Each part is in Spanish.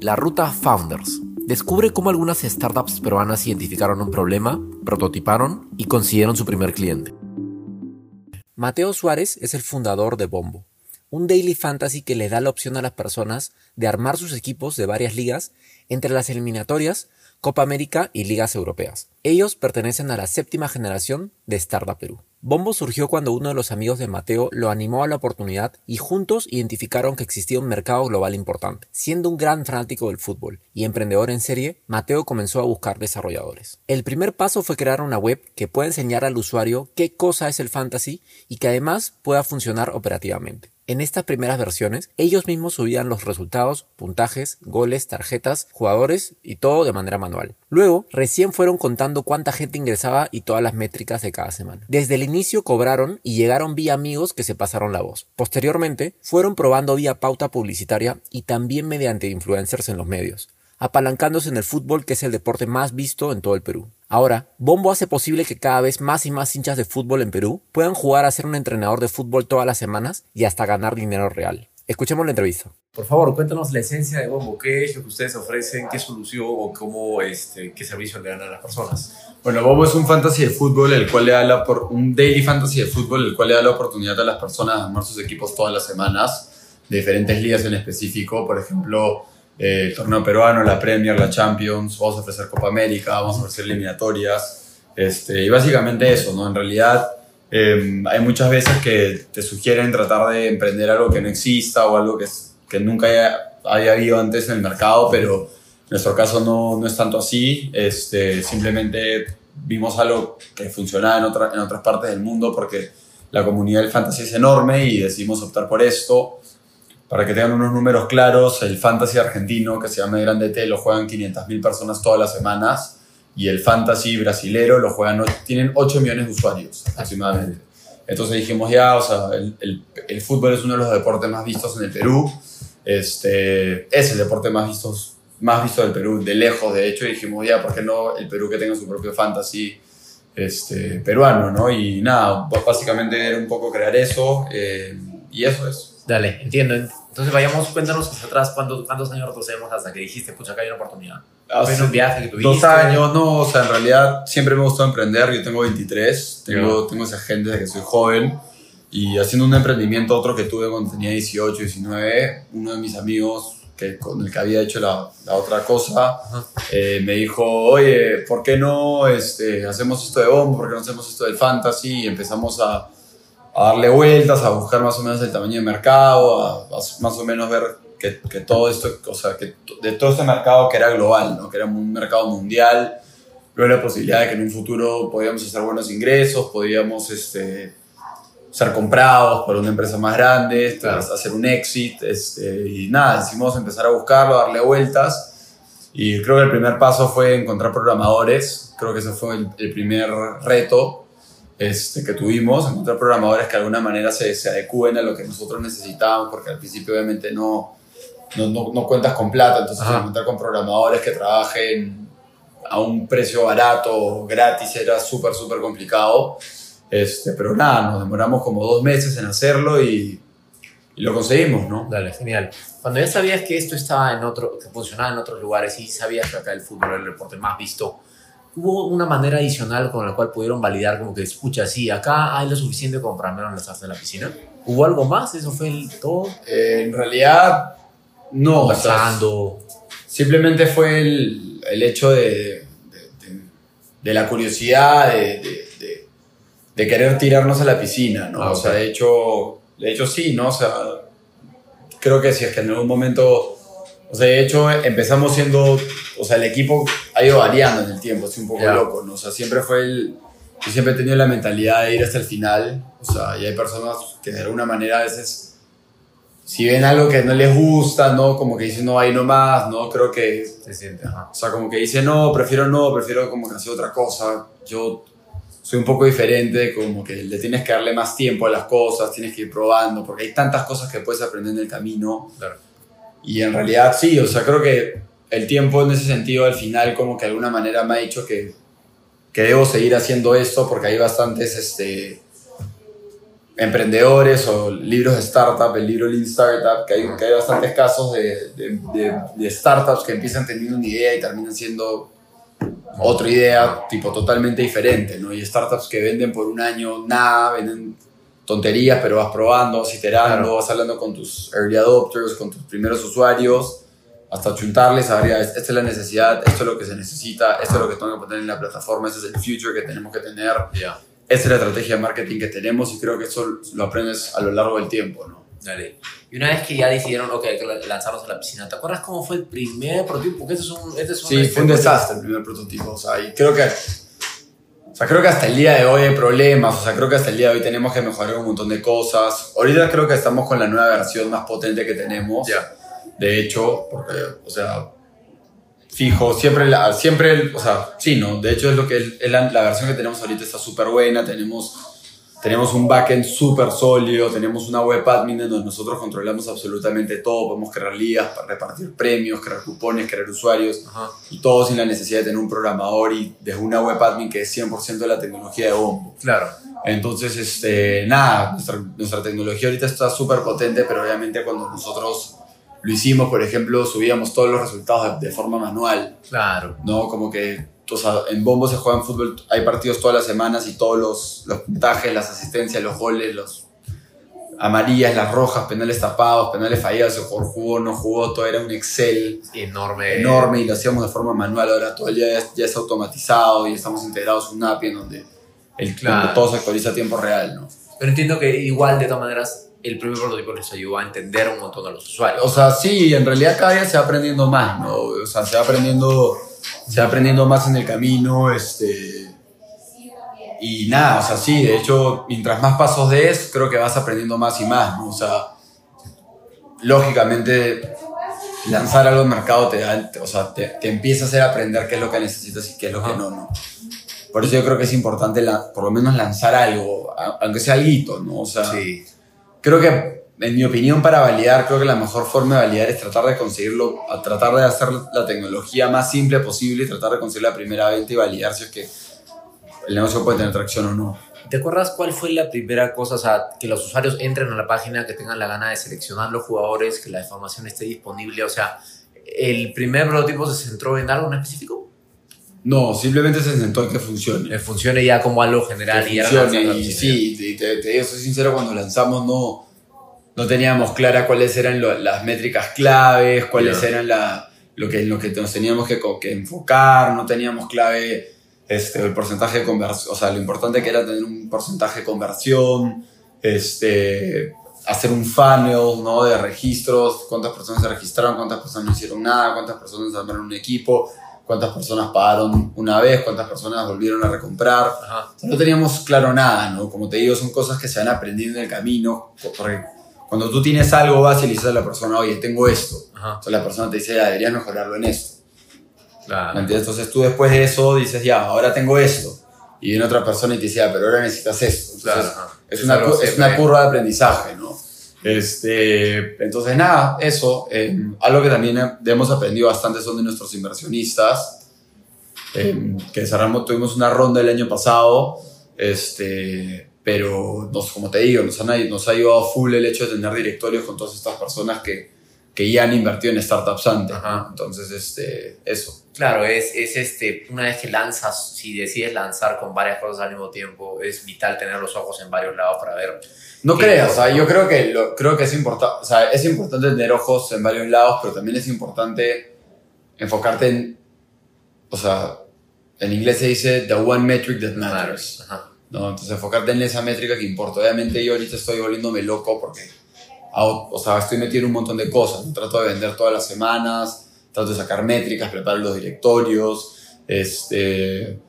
La ruta Founders descubre cómo algunas startups peruanas identificaron un problema, prototiparon y consiguieron su primer cliente. Mateo Suárez es el fundador de Bombo, un daily fantasy que le da la opción a las personas de armar sus equipos de varias ligas entre las eliminatorias, Copa América y ligas europeas. Ellos pertenecen a la séptima generación de Startup Perú. Bombo surgió cuando uno de los amigos de Mateo lo animó a la oportunidad y juntos identificaron que existía un mercado global importante. Siendo un gran fanático del fútbol y emprendedor en serie, Mateo comenzó a buscar desarrolladores. El primer paso fue crear una web que pueda enseñar al usuario qué cosa es el fantasy y que además pueda funcionar operativamente. En estas primeras versiones, ellos mismos subían los resultados, puntajes, goles, tarjetas, jugadores y todo de manera manual. Luego, recién fueron contando cuánta gente ingresaba y todas las métricas de cada semana. Desde el inicio cobraron y llegaron vía amigos que se pasaron la voz. Posteriormente, fueron probando vía pauta publicitaria y también mediante influencers en los medios apalancándose en el fútbol que es el deporte más visto en todo el Perú. Ahora, Bombo hace posible que cada vez más y más hinchas de fútbol en Perú puedan jugar a ser un entrenador de fútbol todas las semanas y hasta ganar dinero real. Escuchemos la entrevista. Por favor, cuéntanos la esencia de Bombo. ¿Qué es lo que ustedes ofrecen? ¿Qué solución o cómo, este, qué servicio le dan a las personas? Bueno, Bombo es un fantasy de fútbol, el cual le da la por, un daily fantasy de fútbol, el cual le da la oportunidad a las personas de armar sus equipos todas las semanas, de diferentes ligas en específico. Por ejemplo, el torneo peruano, la Premier, la Champions, vamos a ofrecer Copa América, vamos a ofrecer eliminatorias, este, y básicamente eso, ¿no? En realidad em, hay muchas veces que te sugieren tratar de emprender algo que no exista o algo que, que nunca haya, haya habido antes en el mercado, pero en nuestro caso no, no es tanto así, este, simplemente vimos algo que funcionaba en, otra, en otras partes del mundo porque la comunidad del fantasy es enorme y decidimos optar por esto. Para que tengan unos números claros, el fantasy argentino, que se llama Grande T, lo juegan 500.000 personas todas las semanas y el fantasy brasilero lo juegan, tienen 8 millones de usuarios aproximadamente. Entonces dijimos ya, o sea, el, el, el, fútbol es uno de los deportes más vistos en el Perú, este, es el deporte más visto, más visto del Perú, de lejos de hecho, y dijimos ya, ¿por qué no el Perú que tenga su propio fantasy este, peruano, ¿no? Y nada, básicamente era un poco crear eso, eh, y eso es. Dale, entiendo. Entonces vayamos, cuéntanos hacia atrás, ¿cuántos, cuántos años retrocedemos hasta que dijiste, pucha, acá hay una oportunidad? Hace un viaje que tuviste? Dos años, no, o sea, en realidad siempre me gustó emprender, yo tengo 23, tengo, tengo esa gente desde que soy joven, y haciendo un emprendimiento, otro que tuve cuando tenía 18, 19, uno de mis amigos que con el que había hecho la, la otra cosa, eh, me dijo, oye, ¿por qué no este, hacemos esto de bombo? ¿Por qué no hacemos esto del fantasy? Y empezamos a a darle vueltas, a buscar más o menos el tamaño de mercado, a, más o menos ver que, que, todo esto, o sea, que de todo este mercado que era global, ¿no? que era un mercado mundial, luego la posibilidad de que en un futuro podíamos hacer buenos ingresos, podíamos este, ser comprados por una empresa más grande, hacer un exit, este, y nada, decidimos empezar a buscarlo, a darle vueltas. Y creo que el primer paso fue encontrar programadores, creo que ese fue el, el primer reto este, que tuvimos, encontrar programadores que de alguna manera se, se adecúen a lo que nosotros necesitábamos, porque al principio obviamente no, no, no, cuentas con plata, entonces encontrar con programadores que trabajen a un precio barato, gratis, era súper, súper complicado. Este, pero nada, nos demoramos como dos meses en hacerlo y, y, lo conseguimos, ¿no? Dale, genial. Cuando ya sabías que esto estaba en otro, que funcionaba en otros lugares y sabías que acá el fútbol era el deporte más visto, hubo una manera adicional con la cual pudieron validar como que, escucha, sí, acá hay lo suficiente como para menos lanzarse en la piscina. ¿Hubo algo más? ¿Eso fue el todo? Eh, en realidad, no. Pasando. simplemente fue el, el hecho de, de, de, de, la curiosidad, de, querer tirarnos a la piscina, ¿no? Ah, o sea, de hecho, de hecho sí, ¿no? O sea, creo que si es que en algún momento o sea, de hecho, empezamos siendo, o sea, el equipo ha ido variando en el tiempo, es un poco loco, ¿no? O sea, siempre fue el, yo siempre he tenido la mentalidad de ir hasta el final, o sea, y hay personas que de alguna manera a veces, si ven algo que no les gusta, ¿no? Como que dicen, no, ahí nomás, ¿no? Creo que... Se siente, ajá. O sea, como que dicen, no, prefiero no, prefiero como que hacer otra cosa. Yo soy un poco diferente, como que le tienes que darle más tiempo a las cosas, tienes que ir probando, porque hay tantas cosas que puedes aprender en el camino. Claro y en realidad sí, o sea, creo que el tiempo en ese sentido al final como que de alguna manera me ha dicho que, que debo seguir haciendo esto porque hay bastantes, este, emprendedores o libros de startup, el libro Lean Startup, que hay, que hay bastantes casos de, de, de, startups que empiezan teniendo una idea y terminan siendo otra idea tipo totalmente diferente, ¿no? Y startups que venden por un año nada, venden tonterías, pero vas probando, vas iterando, vas hablando con tus early adopters, con tus primeros usuarios, hasta chuntarles, a ver, esta es la necesidad, esto es lo que se necesita, esto es lo que tengo que poner en la plataforma, este es el future que tenemos que tener. Esa es la estrategia de marketing que tenemos y creo que eso lo aprendes a lo largo del tiempo, ¿no? Dale. Y una vez que ya decidieron, ok, hay que lanzarnos a la piscina, ¿te acuerdas cómo fue el primer prototipo? Porque este es un, este es un sí, fue un desastre el primer prototipo. O sea, y creo que, o sea, creo que hasta el día de hoy hay problemas. O sea, creo que hasta el día de hoy tenemos que mejorar un montón de cosas. Ahorita creo que estamos con la nueva versión más potente que tenemos. Ya. De hecho, porque, o sea, fijo, siempre, la, siempre, o sea, sí, ¿no? De hecho es lo que es, la, versión que tenemos ahorita está súper buena, tenemos, tenemos un backend súper sólido, tenemos una web admin donde nosotros controlamos absolutamente todo, podemos crear ligas, repartir premios, crear cupones, crear usuarios, y todo sin la necesidad de tener un programador y de una web admin que es 100% de la tecnología de Bombo. Claro. Entonces, este, nada, nuestra, nuestra tecnología ahorita está súper potente, pero obviamente cuando nosotros lo hicimos, por ejemplo, subíamos todos los resultados de, forma manual. Claro. ¿No? Como que o sea, en Bombo se juega en fútbol, hay partidos todas las semanas y todos los, los puntajes, las asistencias, los goles, los amarillas, las rojas, penales tapados, penales fallados, jugador jugó, no jugó, todo era un Excel enorme. Enorme y lo hacíamos de forma manual. Ahora todo el día ya es automatizado y estamos integrados en un API en donde el, claro. todo se actualiza a tiempo real, ¿no? Pero entiendo que igual de todas maneras el primer prototipo les ayudó a entender un montón a los usuarios. O sea, sí, en realidad cada día se va aprendiendo más, ¿no? O sea, se va aprendiendo, se va aprendiendo más en el camino, este... Y nada, o sea, sí, de hecho, mientras más pasos des, creo que vas aprendiendo más y más, ¿no? O sea, lógicamente, lanzar algo al mercado te da, o sea, te, te, empieza a hacer aprender qué es lo que necesitas y qué es lo que no, ¿no? Por eso yo creo que es importante, la, por lo menos, lanzar algo, aunque sea algo, ¿no? O sea, sí creo que, en mi opinión, para validar, creo que la mejor forma de validar es tratar de conseguirlo, tratar de hacer la tecnología más simple posible y tratar de conseguir la primera venta y validar si es que el negocio puede tener tracción o no. ¿Te acuerdas cuál fue la primera cosa? O sea, que los usuarios entren a la página, que tengan la gana de seleccionar los jugadores, que la información esté disponible. O sea, ¿el primer prototipo se centró en algo en específico? No, simplemente se centró en que funcione. Que funcione ya como algo general. y, funcione, y sí, te, digo, soy sincero, cuando lanzamos no, no teníamos clara cuáles eran las métricas claves, cuáles eran la, lo, que, lo que nos teníamos que, que enfocar, no teníamos clave este, el porcentaje de conversión, o sea, lo importante que era tener un porcentaje de conversión, este, hacer un funnel ¿no? de registros, cuántas personas se registraron, cuántas personas no hicieron nada, cuántas personas armaron un equipo cuántas personas pagaron una vez, cuántas personas volvieron a recomprar. no teníamos claro nada, ¿no? Como te digo, son cosas que se van aprendiendo en el camino. Porque cuando tú tienes algo, vas y le dices a la persona, oye, tengo esto. Entonces la persona te dice, ya, deberías mejorarlo en esto. Claro. Entonces tú después de eso dices, ya, ahora tengo esto. Y viene otra persona y te dice, ya, pero ahora necesitas esto. claro, es, una, es una curva de aprendizaje, ¿no? Este, entonces, nada, eso. Eh, algo que también hemos aprendido bastante son de nuestros inversionistas, eh, que cerramos, tuvimos una ronda el año pasado, este, pero nos, como te digo, nos, han, nos ha ayudado full el hecho de tener directorios con todas estas personas que, que ya han invertido en startups antes. Entonces, este, eso. Claro, es, es este, una vez que lanzas, si decides lanzar con varias cosas al mismo tiempo, es vital tener los ojos en varios lados para ver. No creas, o sea, yo creo que, lo, creo que es importante, o sea, es importante tener ojos en varios lados, pero también es importante enfocarte en, o sea, en inglés se dice the one metric that matters. ¿no? Entonces, enfocarte en esa métrica que importa. Obviamente yo ahorita estoy volviéndome loco porque, o sea, estoy metiendo un montón de cosas. Trato de vender todas las semanas, trato de sacar métricas, preparar los directorios, este,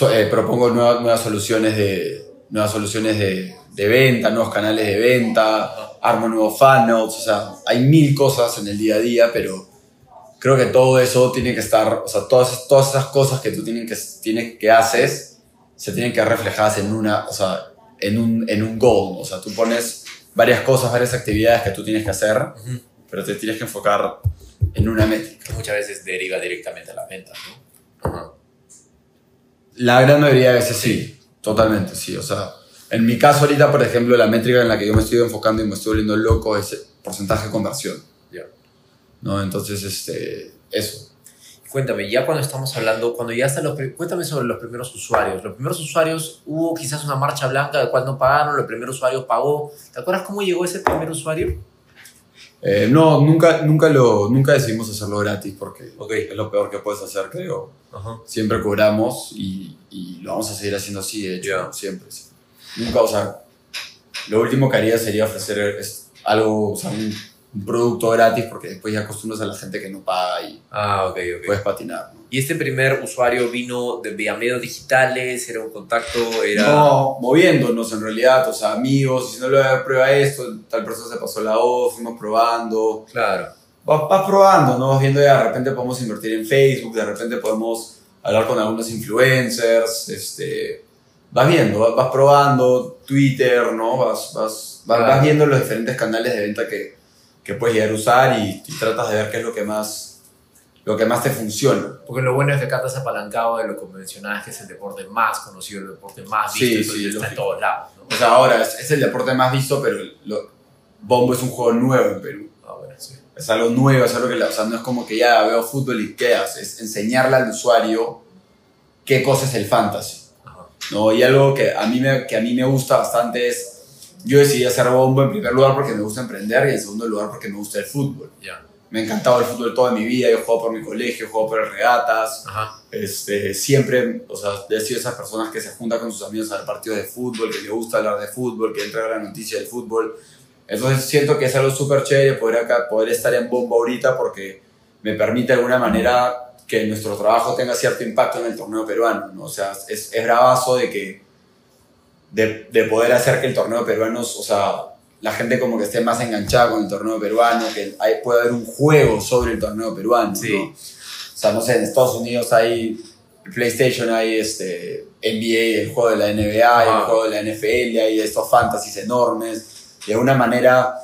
eh, propongo nuevas, nuevas, soluciones de, nuevas soluciones de, de, venta, nuevos canales de venta, armo nuevos funnels, o sea, hay mil cosas en el día a día, pero creo que todo eso tiene que estar, o sea, todas, todas esas cosas que tú tienes que, tienes, que haces se tienen que reflejar en una, o sea, en un, en un goal, o sea, tú pones varias cosas, varias actividades que tú tienes que hacer, pero te tienes que enfocar en una métrica. Muchas veces deriva directamente a la venta, ¿no? La gran mayoría de veces sí, totalmente, sí. O sea, En mi caso ahorita, por ejemplo, la métrica en la que yo me estoy enfocando y me estoy volviendo loco es el porcentaje de conversión. ¿No? Entonces, este, eso. Cuéntame, ya cuando estamos hablando, cuando ya están los... Cuéntame sobre los primeros usuarios. Los primeros usuarios, hubo quizás una marcha blanca de cual no pagaron, el primer usuario pagó. ¿Te acuerdas cómo llegó ese primer usuario? Eh, no, nunca, nunca, lo, nunca decidimos hacerlo gratis porque es lo peor que puedes hacer, creo. Siempre cobramos y, y, lo vamos a seguir haciendo así, de hecho, siempre. Nunca, o sea, lo último que haría sería ofrecer algo, o sea, un, producto gratis porque después ya acostumbras a la gente que no paga y ah, puedes patinar. ¿Y este primer usuario vino de vía medios digitales? ¿Era un contacto? Era... No, moviéndonos en realidad, o sea, amigos, si no le prueba esto, tal persona se pasó la voz, fuimos probando. Claro. Vas, probando, ¿no? Vas viendo de repente podemos invertir en Facebook, de repente podemos hablar con algunos influencers, este, vas viendo, vas, probando Twitter, ¿no? Vas, vas, vas, viendo los diferentes canales de venta que, que puedes llegar a usar y, y tratas de ver qué es lo que más lo que más te funciona. Porque lo bueno es que acá estás apalancado de lo que mencionabas, que es el deporte más conocido, el deporte más visto, sí, sí, está en todos lados. O sea, ahora es, el deporte más visto, pero lo, Bombo es un juego nuevo en Perú. Ah, bueno, sí. Es algo nuevo, es algo que o sea, no es como que ya veo fútbol y qué haces, es enseñarle al usuario qué cosa es el fantasy. ¿no? Y algo que a, mí me, que a mí me gusta bastante es, yo decidí hacer Bombo en primer lugar porque me gusta emprender y en segundo lugar porque me gusta el fútbol. Me encantaba el fútbol toda mi vida, yo jugaba por mi colegio, jugaba por regatas, Este, siempre, o sea, he sido esas personas que se juntan con sus amigos a ver partidos de fútbol, que le gusta hablar de fútbol, que entra a la noticia del fútbol. Entonces siento que es algo súper chévere poder, acá, poder estar en bomba ahorita porque me permite de alguna manera que nuestro trabajo tenga cierto impacto en el torneo peruano, ¿no? O sea, es, es bravazo de que, de, de poder hacer que el torneo peruano, o sea, la gente como que esté más enganchada con el torneo peruano, que hay, puede haber un juego sobre el torneo peruano. Sí. ¿no? O sea, no sé, en Estados Unidos hay PlayStation, hay este, NBA, el juego de la NBA, el juego de la NFL, hay estos fantasies enormes. De alguna manera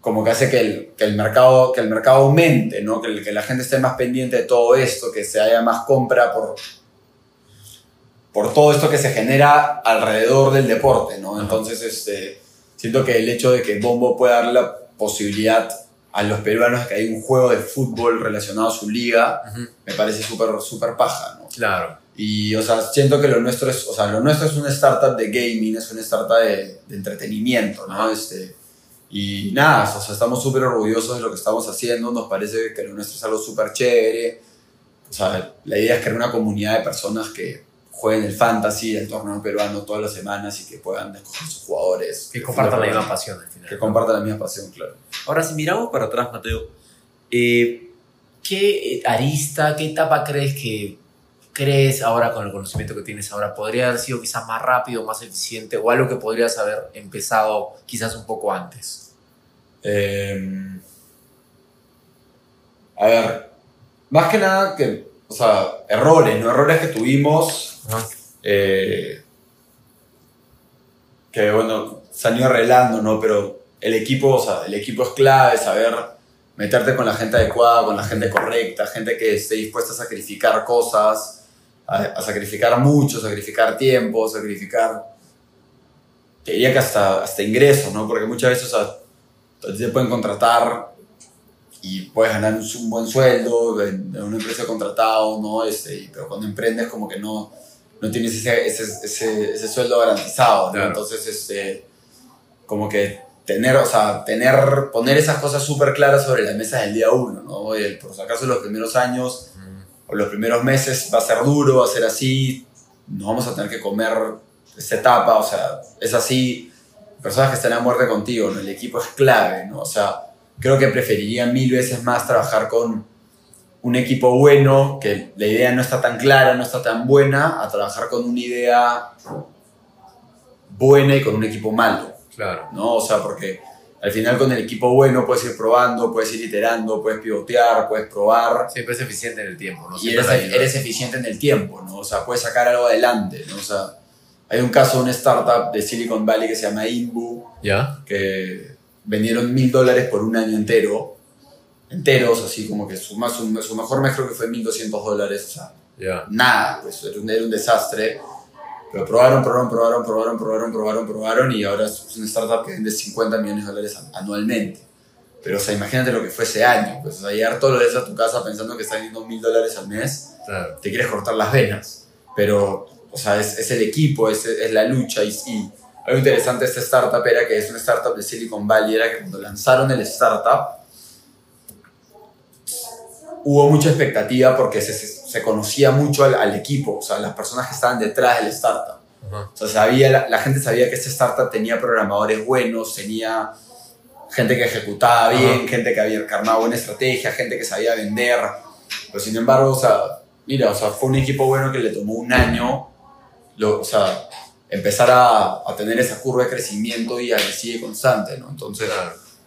como que hace que el, que el, mercado, que el mercado aumente, ¿no? que, que la gente esté más pendiente de todo esto, que se haya más compra por, por todo esto que se genera alrededor del deporte. ¿no? Entonces, este, siento que el hecho de que Bombo pueda darle la posibilidad a los peruanos de que hay un juego de fútbol relacionado a su liga, me parece súper super paja, ¿no? Claro. Y, o sea, siento que lo nuestro es, o sea, lo nuestro es una startup de gaming, es una startup de, de entretenimiento, ¿no? Este, y nada, o sea, estamos súper orgullosos de lo que estamos haciendo, nos parece que lo nuestro es algo súper chévere. O sea, la idea es crear una comunidad de personas que jueguen el fantasy, el torneo peruano todas las semanas y que puedan escoger sus jugadores. Que compartan la misma pasión al final. Que compartan la misma pasión, claro. Ahora, si miramos para atrás, Mateo, eh, ¿qué arista, qué etapa crees que crees ahora con el conocimiento que tienes ahora podría haber sido quizás más rápido, más eficiente o algo que podrías haber empezado quizás un poco antes? Em, a ver, más que nada que, o sea, errores, ¿no? Errores que tuvimos eh, que bueno, se han ido arreglando, ¿no? Pero el equipo, o sea, el equipo es clave, saber meterte con la gente adecuada, con la gente correcta, gente que esté dispuesta a sacrificar cosas, a, sacrificar mucho, sacrificar tiempo, sacrificar, te diría que hasta, hasta ingresos, ¿no? Porque muchas veces, o sea, te pueden contratar y puedes ganar un, buen sueldo en, una empresa contratado, ¿no? Este, pero cuando emprendes como que no, no tienes ese, ese, ese, sueldo garantizado, ¿no? Entonces, este, como que tener, o sea, tener, poner esas cosas súper claras sobre la mesa del día uno, ¿no? El, por si acaso los primeros años o los primeros meses va a ser duro, va a ser así, no vamos a tener que comer esta etapa, o sea, es así, personas que están a muerte contigo, ¿no? El equipo es clave, ¿no? O sea, creo que preferiría mil veces más trabajar con un equipo bueno, que la idea no está tan clara, no está tan buena, a trabajar con una idea buena y con un equipo malo. Claro. ¿no? O sea, porque al final con el equipo bueno puedes ir probando, puedes ir iterando, puedes pivotear, puedes probar. Siempre es eficiente en el tiempo, ¿no? Y eres, eres, eficiente en el tiempo, ¿no? O sea, puedes sacar algo adelante, ¿no? O sea, hay un caso de una startup de Silicon Valley que se llama Inbu, ¿Ya? que vendieron mil dólares por un año entero enteros, así como que su, su, su mejor mes creo que fue 1.200 dólares, o sea, nada, pues era un, desastre. Pero probaron, probaron, probaron, probaron, probaron, probaron, probaron y ahora es una startup que vende 50 millones de dólares anualmente. Pero, o sea, imagínate lo que fue ese año. Pues, o sea, llegar todos los días a tu casa pensando que estás vendiendo mil dólares al mes, te quieres cortar las venas. Pero, o sea, es, es el equipo, es, es, la lucha. Y, y algo interesante esta startup era que es una startup de Silicon Valley, era que cuando lanzaron el startup, hubo mucha expectativa porque se, se conocía mucho al, al, equipo, o sea, las personas que estaban detrás del startup. O sea, sabía, la, la, gente sabía que este startup tenía programadores buenos, tenía gente que ejecutaba bien, gente que había armado buena estrategia, gente que sabía vender. Pero sin embargo, o sea, mira, o sea, fue un equipo bueno que le tomó un año, lo, o sea, empezar a, a, tener esa curva de crecimiento y a que sigue constante, ¿no? Entonces,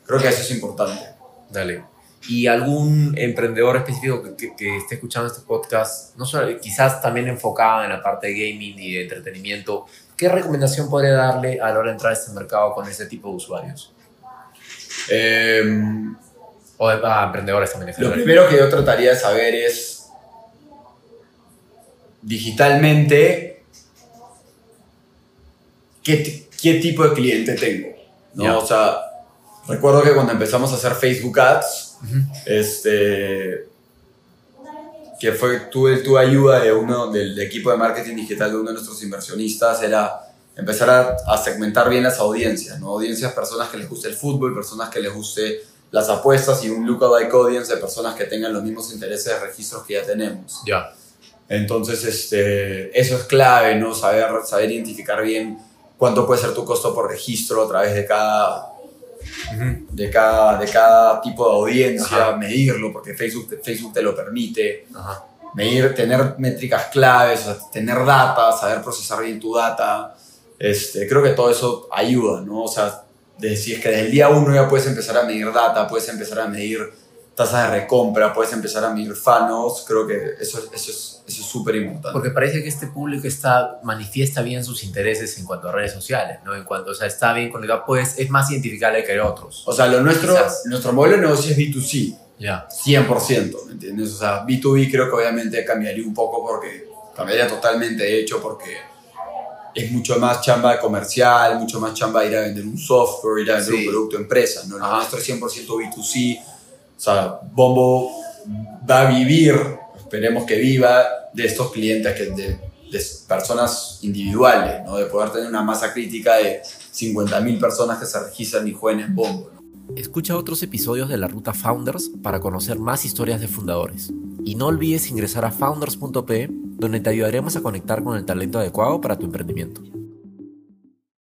creo que eso es importante. Dale. ¿Y algún emprendedor específico que, que, que, esté escuchando este podcast, no solo, quizás también enfocado en la parte de gaming y de entretenimiento, qué recomendación podría darle a la hora de entrar a este mercado con ese tipo de usuarios? Eh, o de ah, emprendedores también. Lo primero que yo trataría de saber es digitalmente qué, qué tipo de cliente tengo. ¿no? Yeah. O sea, recuerdo que cuando empezamos a hacer Facebook Ads, uh -huh. este, que fue, tuve, tuve ayuda de uno del equipo de marketing digital de uno de nuestros inversionistas, era empezar a, a, segmentar bien las audiencias, ¿no? Audiencias, personas que les guste el fútbol, personas que les guste las apuestas y un lookalike audience de personas que tengan los mismos intereses de registros que ya tenemos. Ya. Yeah. Entonces, este, eso es clave, ¿no? Saber, saber identificar bien cuánto puede ser tu costo por registro a través de cada, uh -huh. de cada, de cada tipo de audiencia, Ajá. medirlo, porque Facebook, Facebook te lo permite. Ajá. Medir, tener métricas claves, o sea, tener data, saber procesar bien tu data este, creo que todo eso ayuda, ¿no? O sea, decir que desde el día uno ya puedes empezar a medir data, puedes empezar a medir tasas de recompra, puedes empezar a medir fanos, creo que eso, eso es eso es súper importante. Porque parece que este público está, manifiesta bien sus intereses en cuanto a redes sociales, ¿no? En cuanto, o sea, está bien conectado, pues es más identificable que otros. O sea, lo nuestro, nuestro modelo de negocio es B2C. Ya. Yeah. 100%, ¿me entiendes? O sea, B2B creo que obviamente cambiaría un poco porque cambiaría totalmente de hecho porque es mucho más chamba comercial, mucho más chamba ir a vender un software, ir a vender sí. un producto empresa, ¿no? Lo nuestro es 100% B2C, o sea, Bombo va a vivir, esperemos que viva, de estos clientes, que de, personas individuales, ¿no? De poder tener una masa crítica de 50.000 personas que se registran y jueguen en Bombo. Escucha otros episodios de la Ruta Founders para conocer más historias de fundadores. Y no olvides ingresar a founders.p donde te ayudaremos a conectar con el talento adecuado para tu emprendimiento.